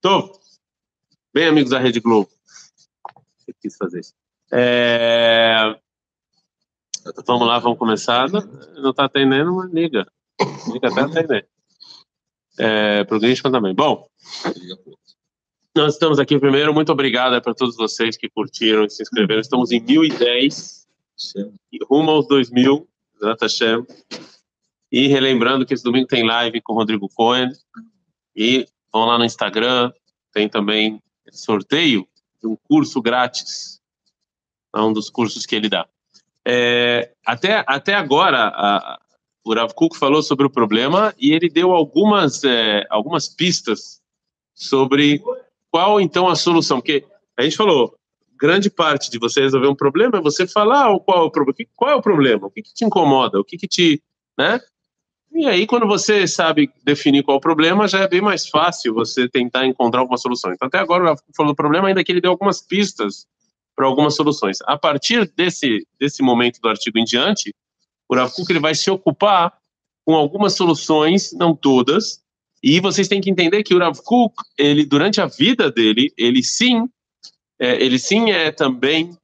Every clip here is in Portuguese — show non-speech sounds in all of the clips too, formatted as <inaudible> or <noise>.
Tô. Bem, amigos da Rede Globo. Eu quis fazer isso. É... Vamos lá, vamos começar. Não está atendendo, mas liga. Liga até atender. É, Para o Grinchman também. Bom, nós estamos aqui primeiro. Muito obrigado para todos vocês que curtiram e se inscreveram. Estamos em 1010, rumo aos 2000, Hashem. E relembrando que esse domingo tem live com o Rodrigo Cohen. E vão lá no Instagram, tem também sorteio de um curso grátis. É um dos cursos que ele dá. É, até, até agora, a, o Rav Kuk falou sobre o problema e ele deu algumas, é, algumas pistas sobre qual então a solução. Porque a gente falou, grande parte de você resolver um problema é você falar qual é o problema, qual é o problema, o que, que te incomoda, o que, que te, né? E aí, quando você sabe definir qual é o problema, já é bem mais fácil você tentar encontrar alguma solução. Então, até agora, o falou do problema, ainda que ele deu algumas pistas para algumas soluções. A partir desse, desse momento do artigo em diante, o Rav ele vai se ocupar com algumas soluções, não todas, e vocês têm que entender que o Rav Kuk, ele, durante a vida dele, ele sim, é, ele sim é também,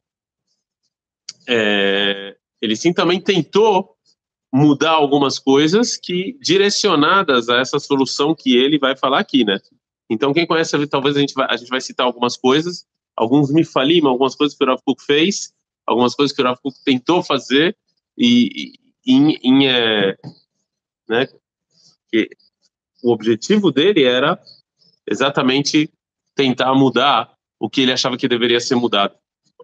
é, ele sim também tentou mudar algumas coisas que direcionadas a essa solução que ele vai falar aqui, né? Então, quem conhece, talvez a gente vai, a gente vai citar algumas coisas, alguns me falim, algumas coisas que o Rav Kuk fez, algumas coisas que o Rav Kuk tentou fazer, e, em, em é, né, que o objetivo dele era exatamente tentar mudar o que ele achava que deveria ser mudado,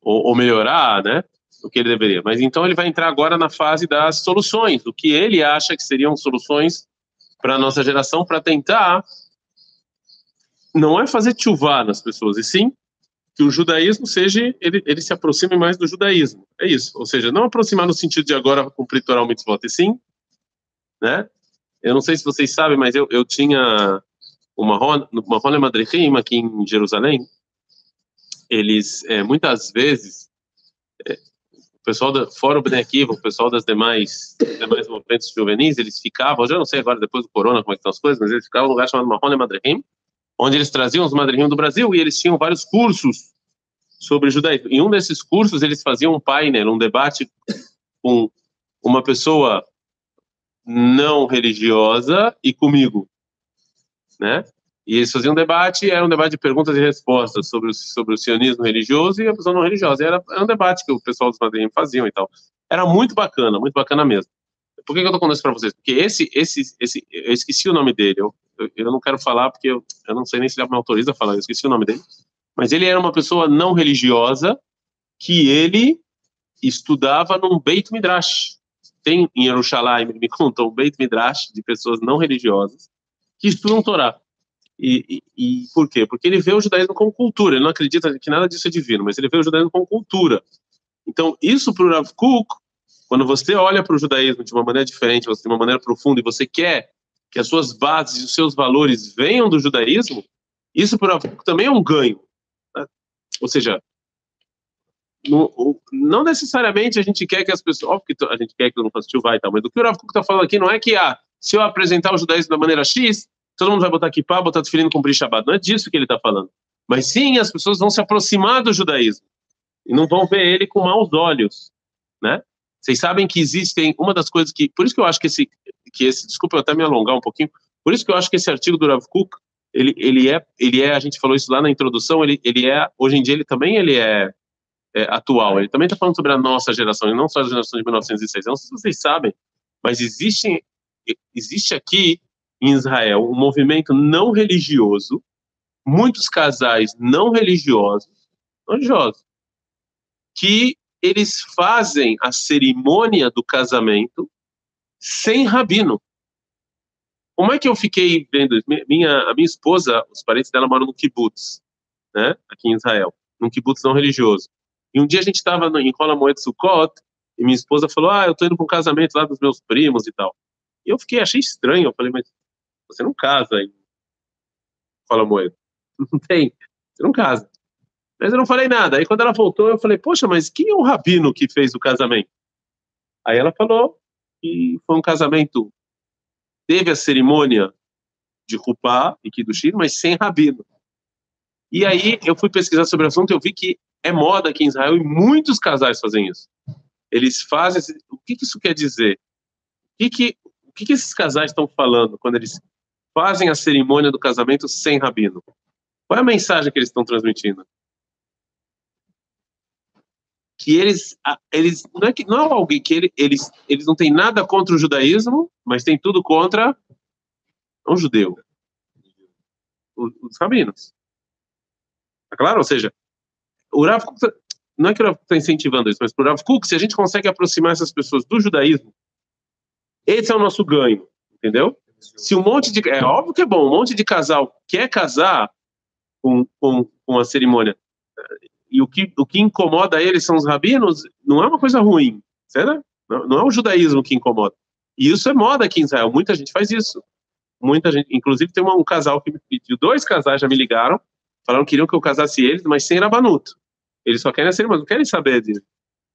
ou, ou melhorar, né, o que ele deveria. Mas então ele vai entrar agora na fase das soluções, o que ele acha que seriam soluções para a nossa geração, para tentar não é fazer chuvar nas pessoas, e sim que o judaísmo seja, ele, ele se aproxime mais do judaísmo. É isso. Ou seja, não aproximar no sentido de agora cumprir Torah mitzvot, e sim, né? Eu não sei se vocês sabem, mas eu, eu tinha uma uma Rona Madrechim aqui em Jerusalém. Eles, é, muitas vezes, pessoal, da, fora o Akiva, o pessoal das demais, demais movimentos juvenis, eles ficavam, já não sei agora, depois do corona, como é que estão as coisas, mas eles ficavam num lugar chamado Marrone Madrechim, onde eles traziam os madrinhos do Brasil e eles tinham vários cursos sobre judaísmo. Em um desses cursos, eles faziam um painel, um debate com uma pessoa não religiosa e comigo, né? E eles faziam um debate, era um debate de perguntas e respostas sobre o, sobre o sionismo religioso e a pessoa não religiosa. Era, era um debate que o pessoal dos madrinhos faziam e tal. Era muito bacana, muito bacana mesmo. Por que, que eu tô contando isso para vocês? Porque esse, esse, esse, eu esqueci o nome dele. Eu, eu, eu não quero falar porque eu, eu não sei nem se ele me autoriza a falar. Eu esqueci o nome dele. Mas ele era uma pessoa não religiosa que ele estudava num Beit Midrash. Tem em ele me <laughs> contou um Beit Midrash de pessoas não religiosas que estudam Torá. E, e, e, por quê? Porque ele vê o judaísmo como cultura. Ele não acredita que nada disso é divino, mas ele vê o judaísmo como cultura. Então, isso para o Rav Kuk quando você olha para o judaísmo de uma maneira diferente, de uma maneira profunda, e você quer que as suas bases e os seus valores venham do judaísmo, isso por também é um ganho. Né? Ou seja, não, não, necessariamente a gente quer que as pessoas, óbvio que a gente quer que mundo faça vai e tal, mas o que o Rav está falando aqui não é que ah, se eu apresentar o judaísmo da maneira X, todo mundo vai botar pá, botar tefilin cumprir Shabbat. Não é disso que ele está falando. Mas sim, as pessoas vão se aproximar do judaísmo e não vão ver ele com maus olhos, né? Vocês sabem que existem uma das coisas que, por isso que eu acho que esse, que esse, desculpa eu até me alongar um pouquinho, por isso que eu acho que esse artigo do Rav Kuk, ele, ele é, ele é, a gente falou isso lá na introdução, ele, ele é, hoje em dia ele também ele é, é atual, ele também está falando sobre a nossa geração, e não só a geração de 1906. Eu não sei se vocês sabem, mas existe, existe aqui em Israel um movimento não religioso, muitos casais não religiosos, religiosos, que eles fazem a cerimônia do casamento sem rabino. Como é que eu fiquei vendo? Minha, a minha esposa, os parentes dela moram no kibbutz, né, aqui em Israel, num kibbutz não religioso. E um dia a gente estava em Rola Moed Sukkot, e minha esposa falou, ah, eu estou indo para um casamento lá dos meus primos e tal. E eu fiquei, achei estranho, eu falei, mas você não casa em Rola Moed. <laughs> Não tem, você não casa. Mas eu não falei nada. Aí quando ela voltou, eu falei, poxa, mas quem é o rabino que fez o casamento? Aí ela falou que foi um casamento, teve a cerimônia de Rupá e Kiddushin, mas sem rabino. E aí eu fui pesquisar sobre o assunto e eu vi que é moda aqui em Israel e muitos casais fazem isso. Eles fazem. O que, que isso quer dizer? O que, que, o que, que esses casais estão falando quando eles fazem a cerimônia do casamento sem rabino? Qual é a mensagem que eles estão transmitindo? Que eles, eles não é que não é alguém que ele, eles, eles não têm nada contra o judaísmo, mas tem tudo contra um judeu, os, rabinos. Tá claro? Ou seja, o Rav Kuk, não é que o Rav está incentivando isso, mas para o Rav Kuk, se a gente consegue aproximar essas pessoas do judaísmo, esse é o nosso ganho, entendeu? Se um monte de. É óbvio que é bom, um monte de casal quer casar com, com, com a cerimônia, e o que, o que incomoda eles são os rabinos, não é uma coisa ruim, certo? Não, não é o judaísmo que incomoda. E isso é moda aqui em Israel, muita gente faz isso muita gente, inclusive tem um casal que me pediu, dois casais já me ligaram, falaram que queriam que eu casasse eles, mas sem rabanuto. Eles só querem a cerimônia, não querem saber de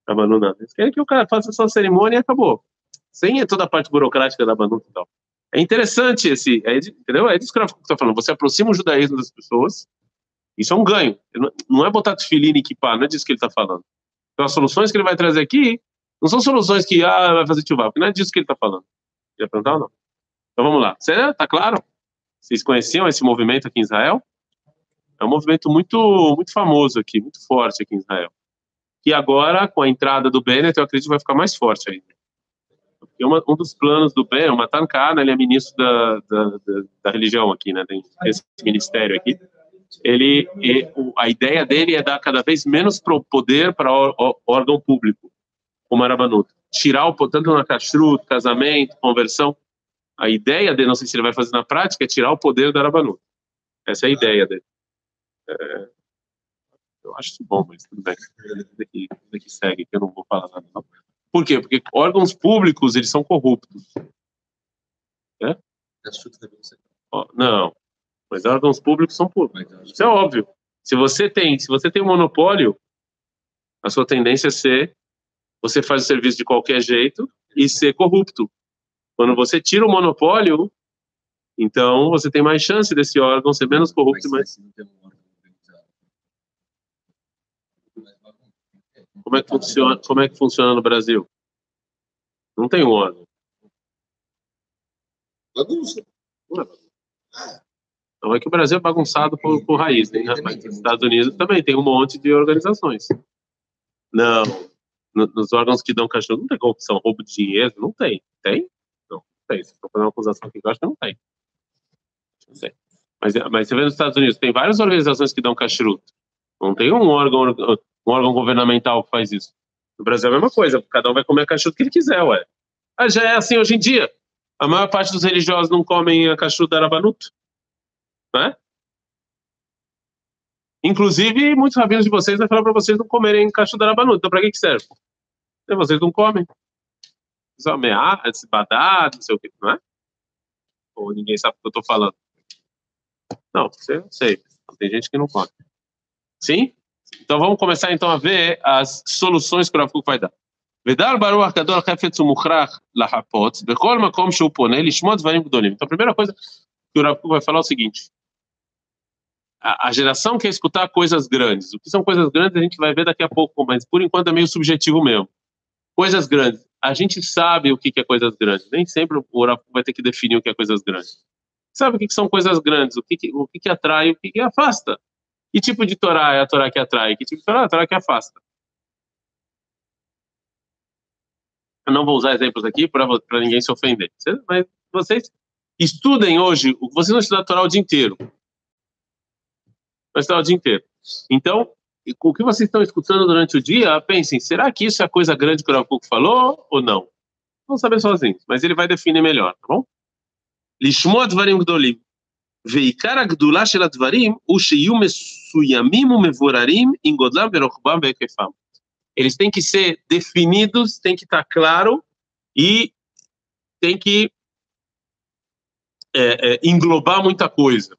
rabanuto, nada. Eles querem que o cara faça só a cerimônia e acabou. Sem toda a parte burocrática da rabanuto e tal. É interessante esse, é, entendeu? É disso que eu estou falando. Você aproxima o judaísmo das pessoas, isso é um ganho. Não é botar tefiline e equipar, não é disso que ele está falando. Então, as soluções que ele vai trazer aqui não são soluções que, ah, vai fazer tchuvá, porque não é disso que ele está falando. Quer perguntar ou não? Então vamos lá. Você tá claro? Vocês conheciam esse movimento aqui em Israel? É um movimento muito muito famoso aqui, muito forte aqui em Israel. Que agora, com a entrada do Bennett, eu acredito que vai ficar mais forte ainda. Uma, um dos planos do Bennett, o Matan Kana, ele é ministro da, da, da, da religião aqui, né, desse ministério aqui. Ele, a ideia dele é dar cada vez menos poder para órgão público, como era Banuto. Tirar o tanto na kashrut, casamento, conversão, a ideia dele, não sei se ele vai fazer na prática, é tirar o poder da Arabanu. Essa é a ideia dele. É, eu acho isso bom, mas tudo bem. Daqui, daqui segue, que eu não vou falar nada. Não. Por quê? Porque órgãos públicos, eles são corruptos. É? Não, mas órgãos públicos são públicos. Isso é óbvio. Se você tem, se você tem um monopólio, a sua tendência é ser você faz o serviço de qualquer jeito e ser corrupto. Quando você tira o monopólio, então você tem mais chance desse órgão ser menos corrupto. Mais... Como é que funciona? Como é que funciona no Brasil? Não tem um órgão. Bagunça. Não é que o Brasil é bagunçado por, por raiz, né? Nos Estados Unidos também tem um monte de organizações. Não. Nos órgãos que dão cachorro não tem corrupção, roubo de dinheiro, não tem. Tem? tem. Se for fazer uma acusação aqui, eu acho que não tem. Não sei. Mas, mas você vê nos Estados Unidos, tem várias organizações que dão kashrut. Não tem um órgão, um órgão governamental que faz isso. No Brasil é a mesma coisa, cada um vai comer a kashrut que ele quiser, ué. Ah, já é assim hoje em dia. A maior parte dos religiosos não comem a kashrut da Arabanuto. Né? Inclusive, muitos rabinos de vocês vão falar para vocês não comerem kashrut da Arabanuto. Então, para que, que serve? Vocês não comem só ameaça, badar, não sei o que, não é? Ou ninguém sabe o que eu estou falando? Não, não sei. Tem gente que não pode. Sim? Então vamos começar então a ver as soluções que o Rav vai dar. ודל ברוח גדול חפץ ומוכרח לחפוץ, בכל מקום שהוא פונה, לשמוע דברים גדולים. Então a primeira coisa que o Rav vai falar é o seguinte, a, a, geração quer escutar coisas grandes. O que são coisas grandes a gente vai ver daqui a pouco, mas por enquanto é meio subjetivo mesmo. Coisas grandes a gente sabe o que é coisas grandes. Nem sempre o oráculo vai ter que definir o que é coisas grandes. Sabe o que são coisas grandes? O que, o que atrai, o que afasta? Que tipo de Torá é a Torá que atrai? Que tipo de Torá é a Torá que afasta? Eu não vou usar exemplos aqui para ninguém se ofender. Mas vocês estudem hoje, vocês vão estudar a Torá o dia inteiro. Vão estudar o dia inteiro. Então, o que vocês estão escutando durante o dia, pensem, será que isso é a coisa grande que o Rav falou ou não? Vão saber sozinhos, mas ele vai definir melhor, tá bom? Lishmot varim gdolim. ועיקר הגדולה של הדברים הוא שיהיו מסוימים ומבוררים עם גודלם ורוחבם והיקפם. Eles têm que ser definidos, tem que estar claro e tem que é, é, englobar muita coisa,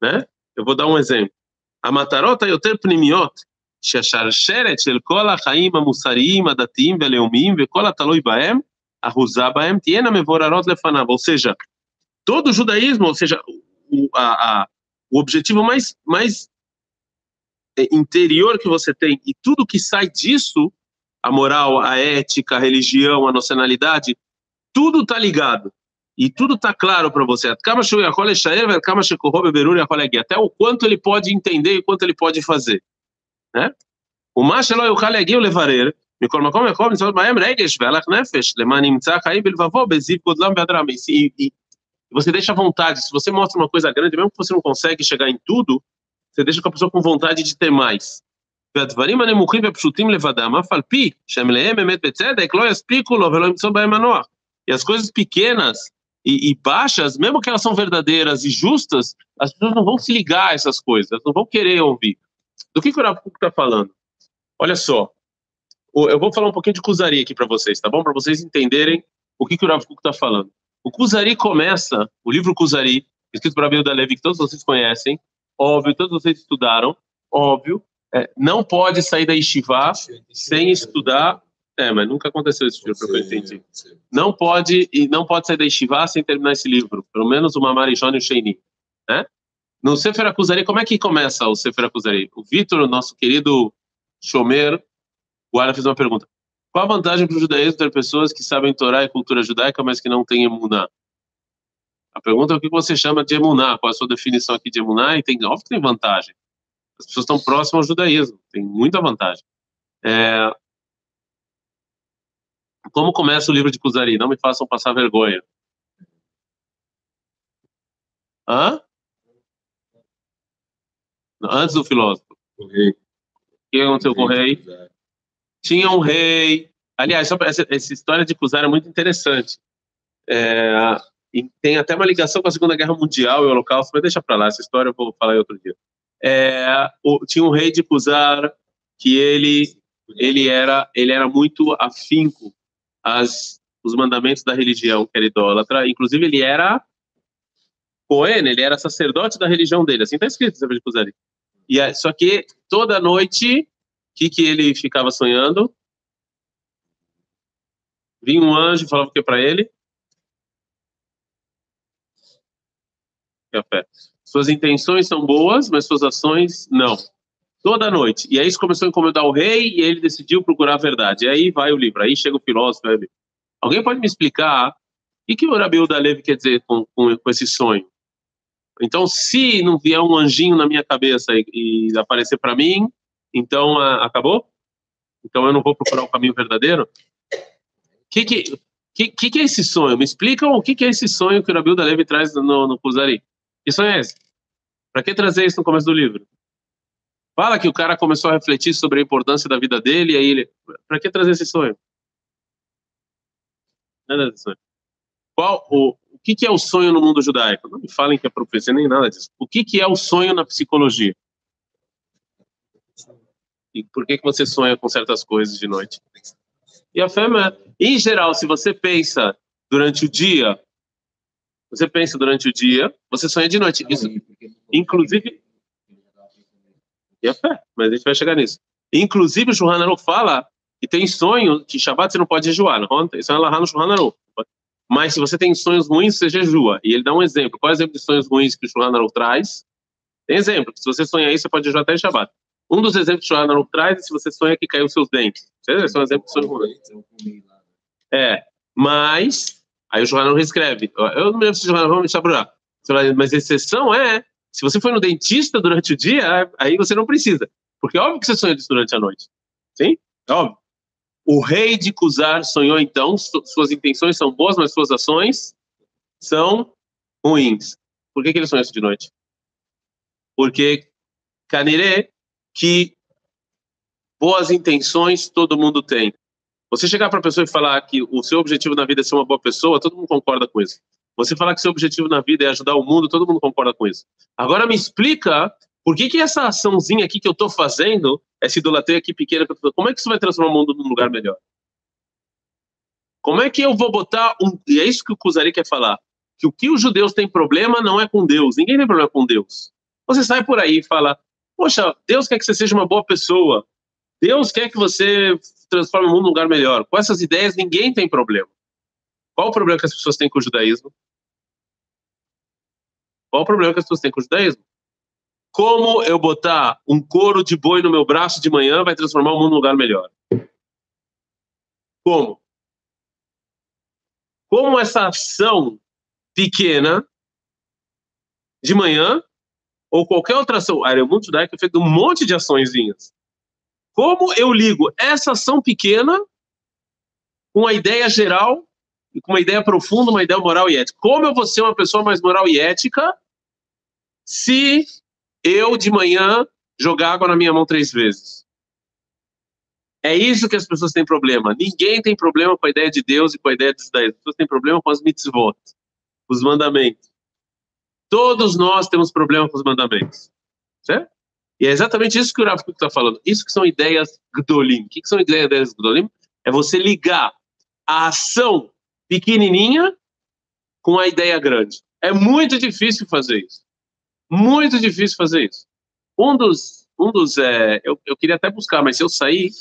né? Eu vou dar um exemplo. המטרות היותר פנימיות, שהשרשרת של כל החיים המוסריים, הדתיים והלאומיים וכל התלוי בהם, אחוזה בהם, תהיינה מבוררות לפניו. Ou seja, todo o judaísmo, ou seja, o, a, a, o objetivo mais, mais é, interior que você tem e tudo que sai disso, a moral, a ética, a religião, a nacionalidade, tudo está ligado. E tudo está claro para você. Até o quanto ele pode entender e o quanto ele pode fazer. Né? O macho לא יוכל להגיע ולברר מכל מקום לכל מצוות בהם רגש והלך נפש למען נמצא חיים בלבבו בזיו גודלם בהדרם. E você deixa à vontade. Se você mostra uma coisa grande, mesmo que você não consegue chegar em tudo, você deixa com a pessoa com vontade de ter mais. והדברים הנמוכים והפשוטים לבדם, אף על פי שהם מלאים אמת בצדק, לא יספיקו לו ולא ימצאו בהם מנוח. E as coisas pequenas e, e, baixas, mesmo que elas são verdadeiras e justas, as pessoas não vão se ligar a essas coisas, não vão querer ouvir. Do que, que o Rav está falando? Olha só, eu vou falar um pouquinho de Kuzari aqui para vocês, tá bom? Para vocês entenderem o que, que o Rav está falando. O Kuzari começa, o livro Kuzari, escrito por Abel da Levi, que todos vocês conhecem, óbvio, todos vocês estudaram, óbvio, é, não pode sair da Yeshiva sem estudar é, mas nunca aconteceu isso, pelo que eu entendi. Não pode, e não pode sair da Yeshiva sem terminar esse livro. Pelo menos o Mamarishon e o Sheini. Né? No Sefer Akuzari, como é que começa o Sefer Akuzari? O Vitor, nosso querido Shomer, agora fez uma pergunta. Qual a vantagem para o judaísmo ter pessoas que sabem Torá e cultura judaica, mas que não têm emuná? A pergunta é o que você chama de emuná, qual a sua definição aqui de emuná, e tem, óbvio que tem vantagem. As pessoas estão próximas ao judaísmo, tem muita vantagem. É, como começa o livro de Kuzari? Não me façam passar vergonha. Hã? Antes do filósofo. O rei. O que aconteceu com o rei? Tinha um rei. Aliás, essa, essa história de Kuzari é muito interessante. É, tem até uma ligação com a Segunda Guerra Mundial e o Holocausto, mas deixa para lá, essa história eu vou falar outro dia. É, o, tinha um rei de Kuzar que ele ele era ele era muito afinco as, os mandamentos da religião que era idólatra. Inclusive, ele era Cohen, ele era sacerdote da religião dele. Assim está escrito no de Kuzari. E só que toda noite, que, que ele ficava sonhando? Vinha um anjo e falava o que para ele? Café. Suas intenções são boas, mas suas ações não. Toda noite. E aí isso começou a incomodar o rei e ele decidiu procurar a verdade. E aí vai o livro, aí chega o filósofo. Aí... Alguém pode me explicar o que, o Rabiu da Levi quer dizer com, com, com, esse sonho? Então, se não vier um anjinho na minha cabeça e, e aparecer para mim, então a, acabou? Então eu não vou procurar o caminho verdadeiro? O que, que, que, que, é esse sonho? Me explicam o que, que é esse sonho que o Rabiu da Levi traz no, no Kuzari. Que sonho é esse? Para que trazer isso no começo do livro? Fala que o cara começou a refletir sobre a importância da vida dele, e aí ele. Para que trazer esse sonho? Nada desse sonho. Qual, o, o que, que é o sonho no mundo judaico? Não me falem que é profecia nem nada disso. O que, que é o sonho na psicologia? E por que, que você sonha com certas coisas de noite? E a fé é. Em geral, se você pensa durante o dia, você pensa durante o dia, você sonha de noite. Isso, inclusive, e a fé, mas a gente vai chegar nisso. Inclusive, o Shulchan Aruch fala que tem sonho que Shabbat você não pode jejuar, não? Isso é lá no Shulchan Aruch. Mas se você tem sonhos ruins, você jejua. E ele dá um exemplo. Qual é o exemplo de sonhos ruins que o Shulchan Aruch traz? Tem exemplo. Se você sonha isso, você pode jejuar até Shabbat. Um dos exemplos que o Aruch traz é se você sonha que caiu seus dentes. Esse é um exemplo. É, mas... Aí o Shulchan Aruch escreve. Eu não me lembro se o vai me deixar Mas a exceção é se você foi no dentista durante o dia, aí você não precisa. Porque é óbvio que você sonhou disso durante a noite. Sim? É óbvio. O rei de Kuzar sonhou então, suas intenções são boas, mas suas ações são ruins. Por que, que ele sonhou isso de noite? Porque Caniré, que boas intenções todo mundo tem. Você chegar para a pessoa e falar que o seu objetivo na vida é ser uma boa pessoa, todo mundo concorda com isso. Você falar que seu objetivo na vida é ajudar o mundo, todo mundo concorda com isso. Agora me explica por que, que essa açãozinha aqui que eu estou fazendo, essa idolatria aqui pequena, como é que isso vai transformar o mundo num lugar melhor? Como é que eu vou botar um. E é isso que o Kuzari quer falar. Que o que os judeus têm problema não é com Deus. Ninguém tem problema com Deus. Você sai por aí e fala: Poxa, Deus quer que você seja uma boa pessoa. Deus quer que você transforme o mundo num lugar melhor. Com essas ideias, ninguém tem problema. Qual o problema que as pessoas têm com o judaísmo? Qual o problema que as pessoas têm com o judaísmo? Como eu botar um couro de boi no meu braço de manhã vai transformar o mundo num lugar melhor? Como? Como essa ação pequena de manhã ou qualquer outra ação, a área muito judaica é feita um monte de açõezinhas. Como eu ligo essa ação pequena com a ideia geral e com uma ideia profunda, uma ideia moral e ética? Como eu vou ser uma pessoa mais moral e ética se eu de manhã jogar água na minha mão três vezes? É isso que as pessoas têm problema. Ninguém tem problema com a ideia de Deus e com a ideia de Israel. As pessoas têm problema com as mitzvot, os mandamentos. Todos nós temos problema com os mandamentos. Certo? E é exatamente isso que o Rav está falando. Isso que são ideias Gdolim. O que, que são ideias Gdolim? É você ligar a ação pequenininha com a ideia grande. É muito difícil fazer isso. Muito difícil fazer isso. Um dos, um dos é, eu, eu queria até buscar, mas se eu sair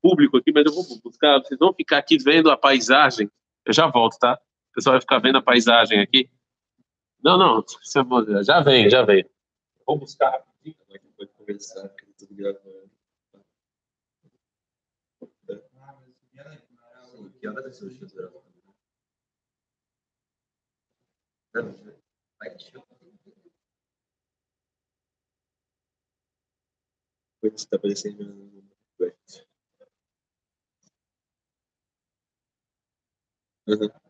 público aqui, mas eu vou buscar, vocês vão ficar aqui vendo a paisagem. Eu já volto, tá? O pessoal vai ficar vendo a paisagem aqui. Não, não, já vem, já vem. Vou buscar como é que pode conversar, porque tá tudo gravando. Que hora vai ser o show Vai está Uhum.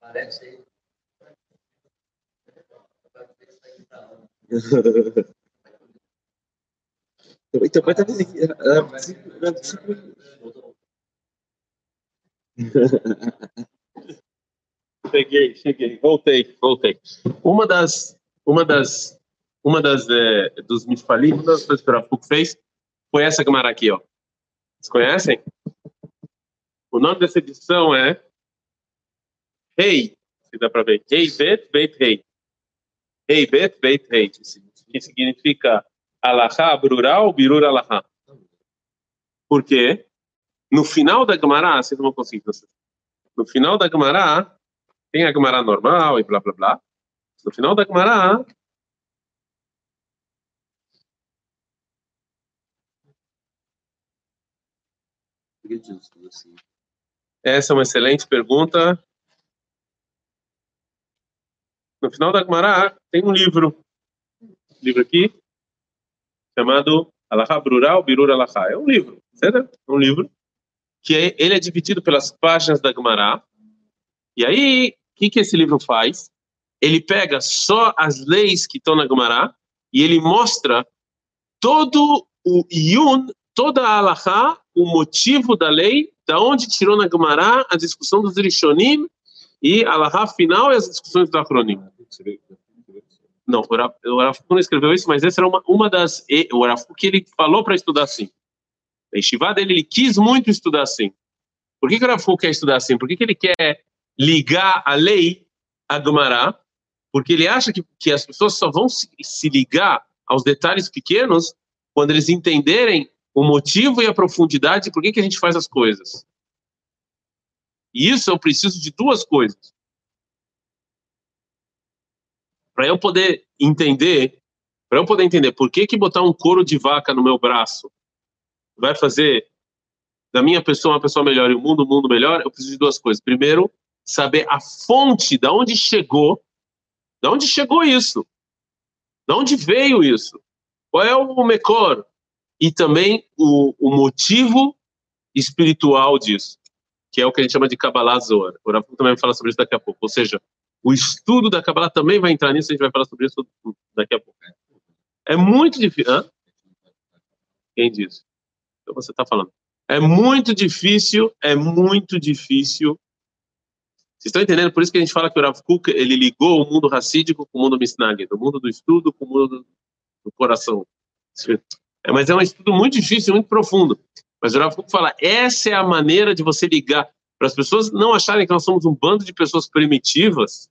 Parece então vai estar aqui. Cheguei, cheguei, voltei, voltei. Uma das, uma das, uma das é, dos mitfalim, uma das coisas que o Rafuco fez foi essa Gemara aqui, ó. Vocês conhecem? O nome dessa edição é Rei, se dá para ver. Rei Bet Bet Rei. Rei Bet Bet Rei, que significa Alahá, Brural, Birur Alahá. Por quê? No final da Gemara, vocês não vão conseguir. No final da Gemara, tem a Gemara normal e blá blá blá. No final da Gemara, essa é uma excelente pergunta. No final da Gemara tem um livro, um livro aqui, chamado Alahá Brural Birur Alahá. É um livro, certo? É um livro que é, ele é dividido pelas páginas da Gemara. E aí, o que, que esse livro faz? Ele pega só as leis que estão na Gemara e ele mostra todo o Yun, toda a Alahá, o motivo da lei, da onde tirou na Gemara a discussão dos Rishonim e a Alahá final e as discussões do Acronim. Não, o Arafu não escreveu isso, mas essa era uma, uma das. O Arafu que ele falou para estudar assim. A Yeshiva dele, ele quis muito estudar assim. Por que, que o Arafu quer estudar assim? Por que, que ele quer ligar a lei a Gemara? Porque ele acha que, que as pessoas só vão se, se ligar aos detalhes pequenos quando eles entenderem o motivo e a profundidade de por que, que a gente faz as coisas. E isso eu preciso de duas coisas. Para eu poder entender, para eu poder entender por que, que botar um couro de vaca no meu braço vai fazer da minha pessoa uma pessoa melhor e o mundo um mundo melhor, eu preciso de duas coisas. Primeiro, saber a fonte, da onde chegou, da onde chegou isso, da onde veio isso, qual é o mecor e também o, o motivo espiritual disso que é o que a gente chama de Kabbalah Zohar. O Rafa também vai falar sobre isso daqui a pouco. Ou seja, o estudo da Kabbalah também vai entrar nisso, a gente vai falar sobre isso daqui a pouco. É muito difícil. Hã? Quem disse? Então você está falando. É muito difícil, é muito difícil. Vocês estão entendendo? Por isso que a gente fala que o Rav Kuk, ele ligou o mundo racídico com o mundo misnag, o mundo do estudo com o mundo do, do coração. É, mas é um estudo muito difícil, muito profundo. Mas o Rav Kuk fala, essa é a maneira de você ligar, para as pessoas não acharem que nós somos um bando de pessoas primitivas,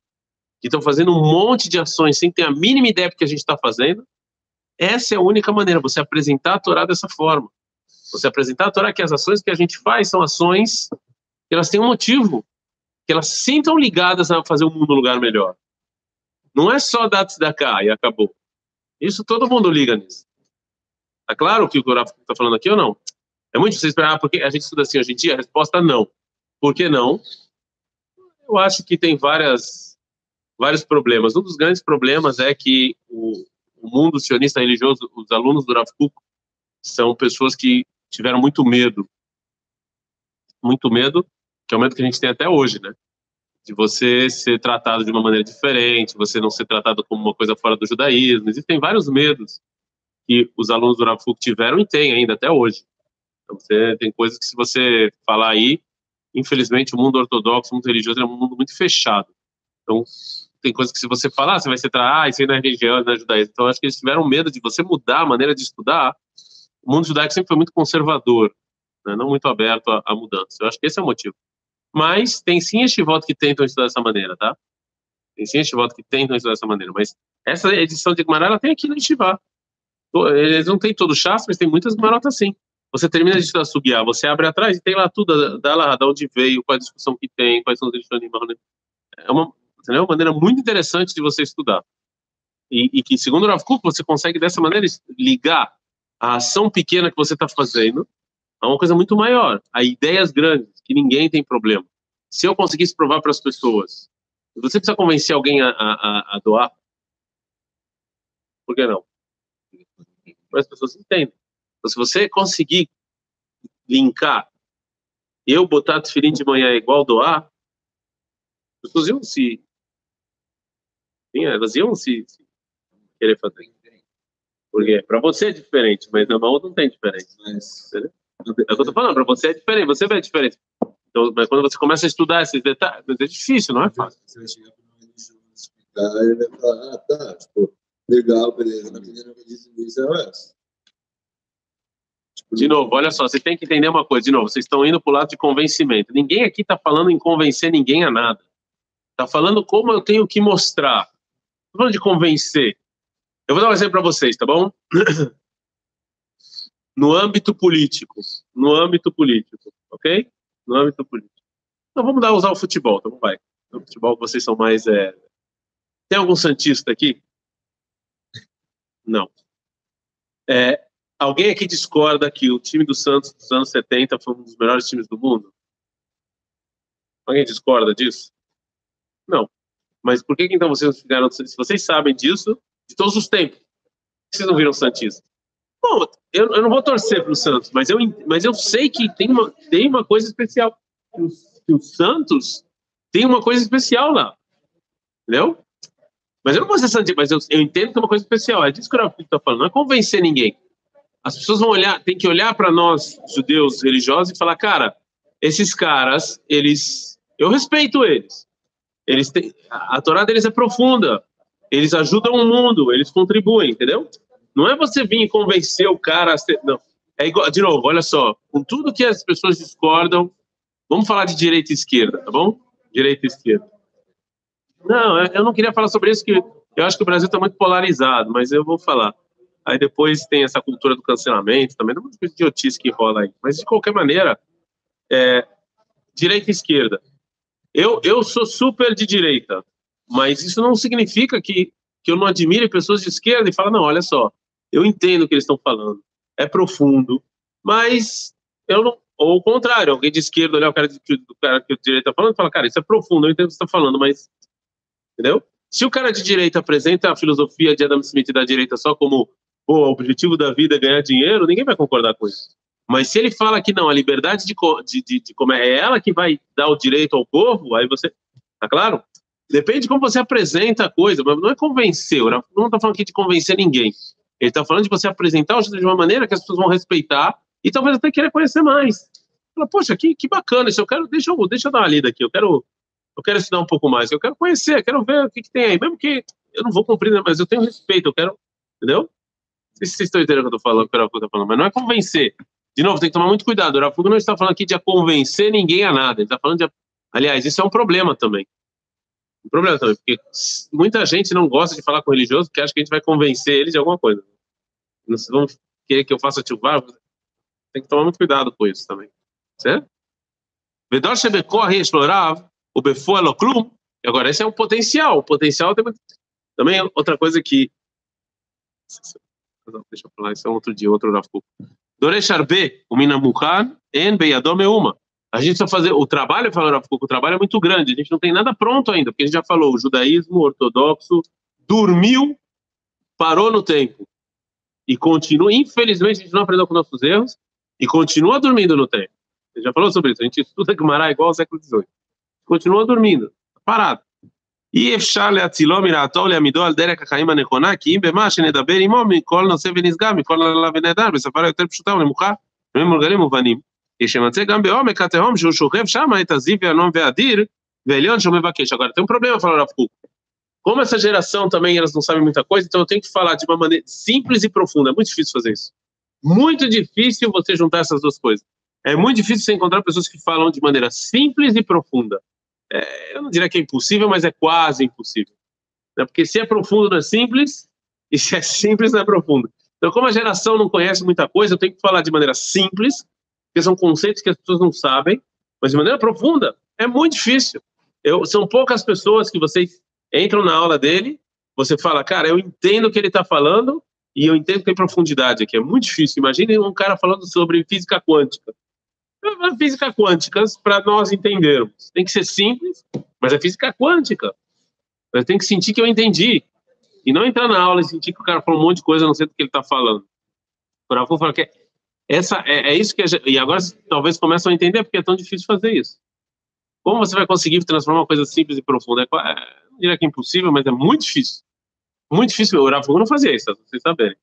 que estão fazendo um monte de ações sem ter a mínima ideia do que a gente está fazendo. Essa é a única maneira, você apresentar a Torá dessa forma. Você apresentar a Torá que as ações que a gente faz são ações que elas têm um motivo, que elas sintam ligadas a fazer o mundo um lugar melhor. Não é só dar da cá e acabou. Isso todo mundo liga nisso. Tá claro o que o Rafa está falando aqui ou não? É muito difícil esperar, porque a gente estuda assim hoje em dia, a resposta não. Por que não? Eu acho que tem várias, vários problemas. Um dos grandes problemas é que o, o mundo sionista religioso, os alunos do Rav Kuk, são pessoas que tiveram muito medo. Muito medo, que é o medo que a gente tem até hoje, né? De você ser tratado de uma maneira diferente, você não ser tratado como uma coisa fora do judaísmo. Existem vários medos que os alunos do Kuk tiveram e têm ainda até hoje. Então, você tem coisas que se você falar aí, infelizmente o mundo ortodoxo, o mundo religioso é um mundo muito fechado. Então, tem coisas que se você falar, você vai ser tra... ah, isso aí não é religião, não é judaísmo. Então, acho que eles tiveram medo de você mudar a maneira de estudar. O mundo judaico sempre foi muito conservador, né? não muito aberto à, à, mudança. Eu acho que esse é o motivo. Mas tem sim este voto que tentam estudar dessa maneira, tá? Tem sim este voto que tentam estudar dessa maneira. Mas essa edição de Gemara, ela tem aqui no Yeshiva. Eles não têm todo o chassi, mas tem muitas Gemarotas sim. Você termina de Sugiá, você abre atrás e tem lá tudo, dá lá, da onde veio, qual a discussão que tem, quais são os Rishonim, é uma, entendeu? uma maneira muito interessante de você estudar. E, e que, segundo o Rav Kuk, você consegue dessa maneira ligar a ação pequena que você está fazendo a uma coisa muito maior, a ideias grandes, que ninguém tem problema. Se eu conseguisse provar para as pessoas, você precisa convencer alguém a, a, a doar, por que não? Mas as pessoas entendem. Então, se você conseguir linkar eu botar tefilim de manhã igual doar, as pessoas iam se... Sim, elas iam se, se querer fazer. Porque para você é diferente, mas na mão não tem diferença. Mas... É o que eu tô falando, para você é diferente, você vê a diferença. Então, mas quando você começa a estudar esses detalhes, é difícil, não é fácil. Você vai chegar para um explicar, ele vai falar, ah, tá, tipo, legal, beleza, não disse isso, é essa. De novo, olha só, você tem que entender uma coisa. De novo, vocês estão indo para o lado de convencimento. Ninguém aqui está falando em convencer ninguém a nada. Está falando como eu tenho que mostrar. Estou falando de convencer. Eu vou dar um exemplo para vocês, tá bom? No âmbito político. No âmbito político, ok? No âmbito político. Então vamos dar usar o futebol, então vai. No futebol vocês são mais. É... Tem algum Santista aqui? Não. É, Alguém aqui discorda que o time do Santos dos anos 70 foi um dos melhores times do mundo? Alguém discorda disso? Não. Mas por que, que então vocês ficaram, se vocês sabem disso, de todos os tempos, vocês não viram Santista? Bom, eu, eu não vou torcer para o Santos, mas eu, mas eu sei que tem uma, tem uma coisa especial. O, o Santos tem uma coisa especial lá. Entendeu? Mas eu não vou ser Santista, mas eu, eu entendo que é uma coisa especial. É disso que o Rafa está falando. Não é convencer ninguém. As pessoas vão olhar, tem que olhar para nós, judeus religiosos, e falar, cara, esses caras, eles, eu respeito eles. Eles têm, a Torá deles é profunda. Eles ajudam o mundo, eles contribuem, entendeu? Não é você vir e convencer o cara a ser, não. É igual, de novo, olha só, com tudo que as pessoas discordam, vamos falar de direita e esquerda, tá bom? Direita e esquerda. Não, eu não queria falar sobre isso, que eu acho que o Brasil está muito polarizado, mas eu vou falar. Aí depois tem essa cultura do cancelamento também, não é idiotice que rola aí. Mas de qualquer maneira, é, direita e esquerda. Eu, eu sou super de direita, mas isso não significa que, que eu não admire pessoas de esquerda e falo, não, olha só, eu entendo o que eles estão falando, é profundo, mas eu não. Ou o contrário, alguém de esquerda olhar o cara, cara que o direita está falando e fala, cara, isso é profundo, eu entendo o que você está falando, mas. Entendeu? Se o cara de direita apresenta a filosofia de Adam Smith da direita só como o objetivo da vida é ganhar dinheiro, ninguém vai concordar com isso. Mas se ele fala que não, a liberdade de, de, de, de comer é ela que vai dar o direito ao povo, aí você. Tá claro? Depende de como você apresenta a coisa, mas não é convencer. Não está falando aqui de convencer ninguém. Ele está falando de você apresentar o de uma maneira que as pessoas vão respeitar e talvez até querer conhecer mais. Fala, poxa, que, que bacana isso. Eu quero, deixa eu, deixa eu dar uma lida aqui. Eu quero, eu quero estudar um pouco mais. Eu quero conhecer, eu quero ver o que, que tem aí. Mesmo que eu não vou cumprir, né, mas eu tenho respeito. Eu quero, entendeu? sei se vocês estão entendendo o que eu estou falando, o que o Rafa está falando, mas não é convencer. De novo, tem que tomar muito cuidado. O Rafa não está falando aqui de convencer ninguém a nada. Ele está falando de. Aliás, isso é um problema também. Um problema também, porque muita gente não gosta de falar com religioso porque acha que a gente vai convencer eles de alguma coisa. Vocês vão querer que eu faça tipo, Tem que tomar muito cuidado com isso também. Certo? Vedor Shebekoh explorar o Befoel Klum. Agora, esse é um potencial. O potencial tem também outra coisa que. Deixa eu falar, isso é outro dia, outro Rav Doresh Arbe, o Minamukan, En Beyadome Uma. A gente precisa fazer o trabalho, falou Rav o trabalho é muito grande. A gente não tem nada pronto ainda, porque a gente já falou, o judaísmo ortodoxo dormiu, parou no tempo e continua. Infelizmente, a gente não aprendeu com nossos erros e continua dormindo no tempo. Gente já falou sobre isso. A gente estuda Gumará igual ao século XVIII Continua dormindo, parado. אי אפשר להצילו מרעתו ולהעמידו על דרך החיים הנכונה, כי אם במה שנדבר עמו מכל נושא ונשגב, מכל עליו ונהדר, בשפה יותר פשוטה ונמוכה, וממולגלים מובנים, ישמצא גם בעומק התהום שהוא שוכב שם את הזיו והנום והאדיר, ועליון שהוא מבקש. Agora, tem um problema, falou Rav Kuk. Como essa geração também, elas não sabem muita coisa, então eu tenho que falar de uma maneira simples e profunda. É muito difícil fazer isso. Muito difícil você juntar essas duas coisas. É muito difícil você encontrar pessoas que falam de maneira simples e profunda é, eu não diria que é impossível, mas é quase impossível. Né? Porque se é profundo não é simples, <laughs> e se é simples não é profundo. Então, como a geração não conhece muita coisa, eu tenho que falar de maneira simples, porque são conceitos que as pessoas não sabem, mas de maneira profunda é muito difícil. Eu, são poucas pessoas que vocês entram na aula dele, você fala, cara, eu entendo o que ele está falando e eu entendo que tem profundidade aqui. É muito difícil. Imagine um cara falando sobre física quântica a física quântica para nós entendermos. Tem que ser simples, mas é física quântica. Eu tenho que sentir que eu entendi. E não entrar na aula e sentir que o cara falou um monte de coisa, não sei do que ele está falando. Por vou falar que essa, é, é isso que. e agora talvez começam a entender porque é tão difícil fazer isso. Como você vai conseguir transformar uma coisa simples e profunda? É, é, não diria que é impossível, mas é muito difícil. Muito difícil. O não fazia isso, vocês saberem.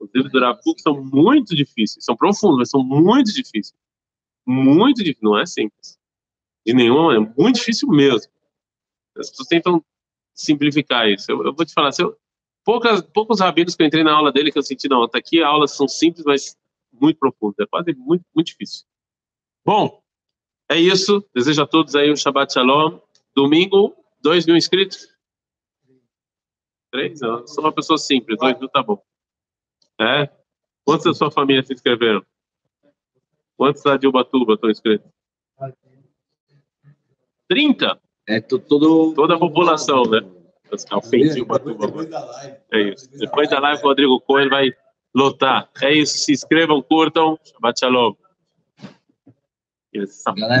Os livros do Rav são muito difíceis, são profundos, mas são muito difíceis. Muito difícil, não é simples. De nenhuma maneira, muito difícil mesmo. As pessoas tentam simplificar isso. Eu, eu vou te falar, se eu, poucas, poucos rabinos que eu entrei na aula dele que eu senti, não, tá aqui, aulas são simples, mas muito profundas. É quase muito, muito difícil. Bom, é isso. Desejo a todos aí um Shabbat Shalom. Domingo, dois mil inscritos? Três? Eu sou uma pessoa simples, dois mil tá bom. É? Quantos da sua família se inscreveram? Quantos da de Ubatuba estão inscritos? 30? É todo... Toda a população, né? Ofendi Ubatuba. É isso. Depois da live, o Rodrigo Coelho vai lotar. É isso. Se inscrevam, curtam. Shabbat Shalom. Galera.